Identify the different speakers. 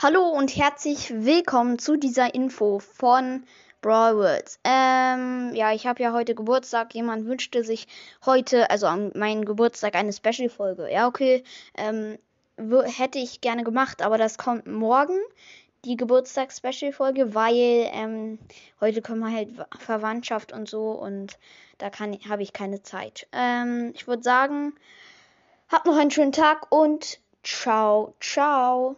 Speaker 1: Hallo und herzlich willkommen zu dieser Info von Brawl Worlds. Ähm, ja, ich habe ja heute Geburtstag. Jemand wünschte sich heute, also an meinem Geburtstag, eine Special-Folge. Ja, okay, ähm, hätte ich gerne gemacht, aber das kommt morgen, die Geburtstags-Special-Folge, weil ähm, heute kommen halt Verwandtschaft und so und da habe ich keine Zeit. Ähm, ich würde sagen, habt noch einen schönen Tag und ciao, ciao.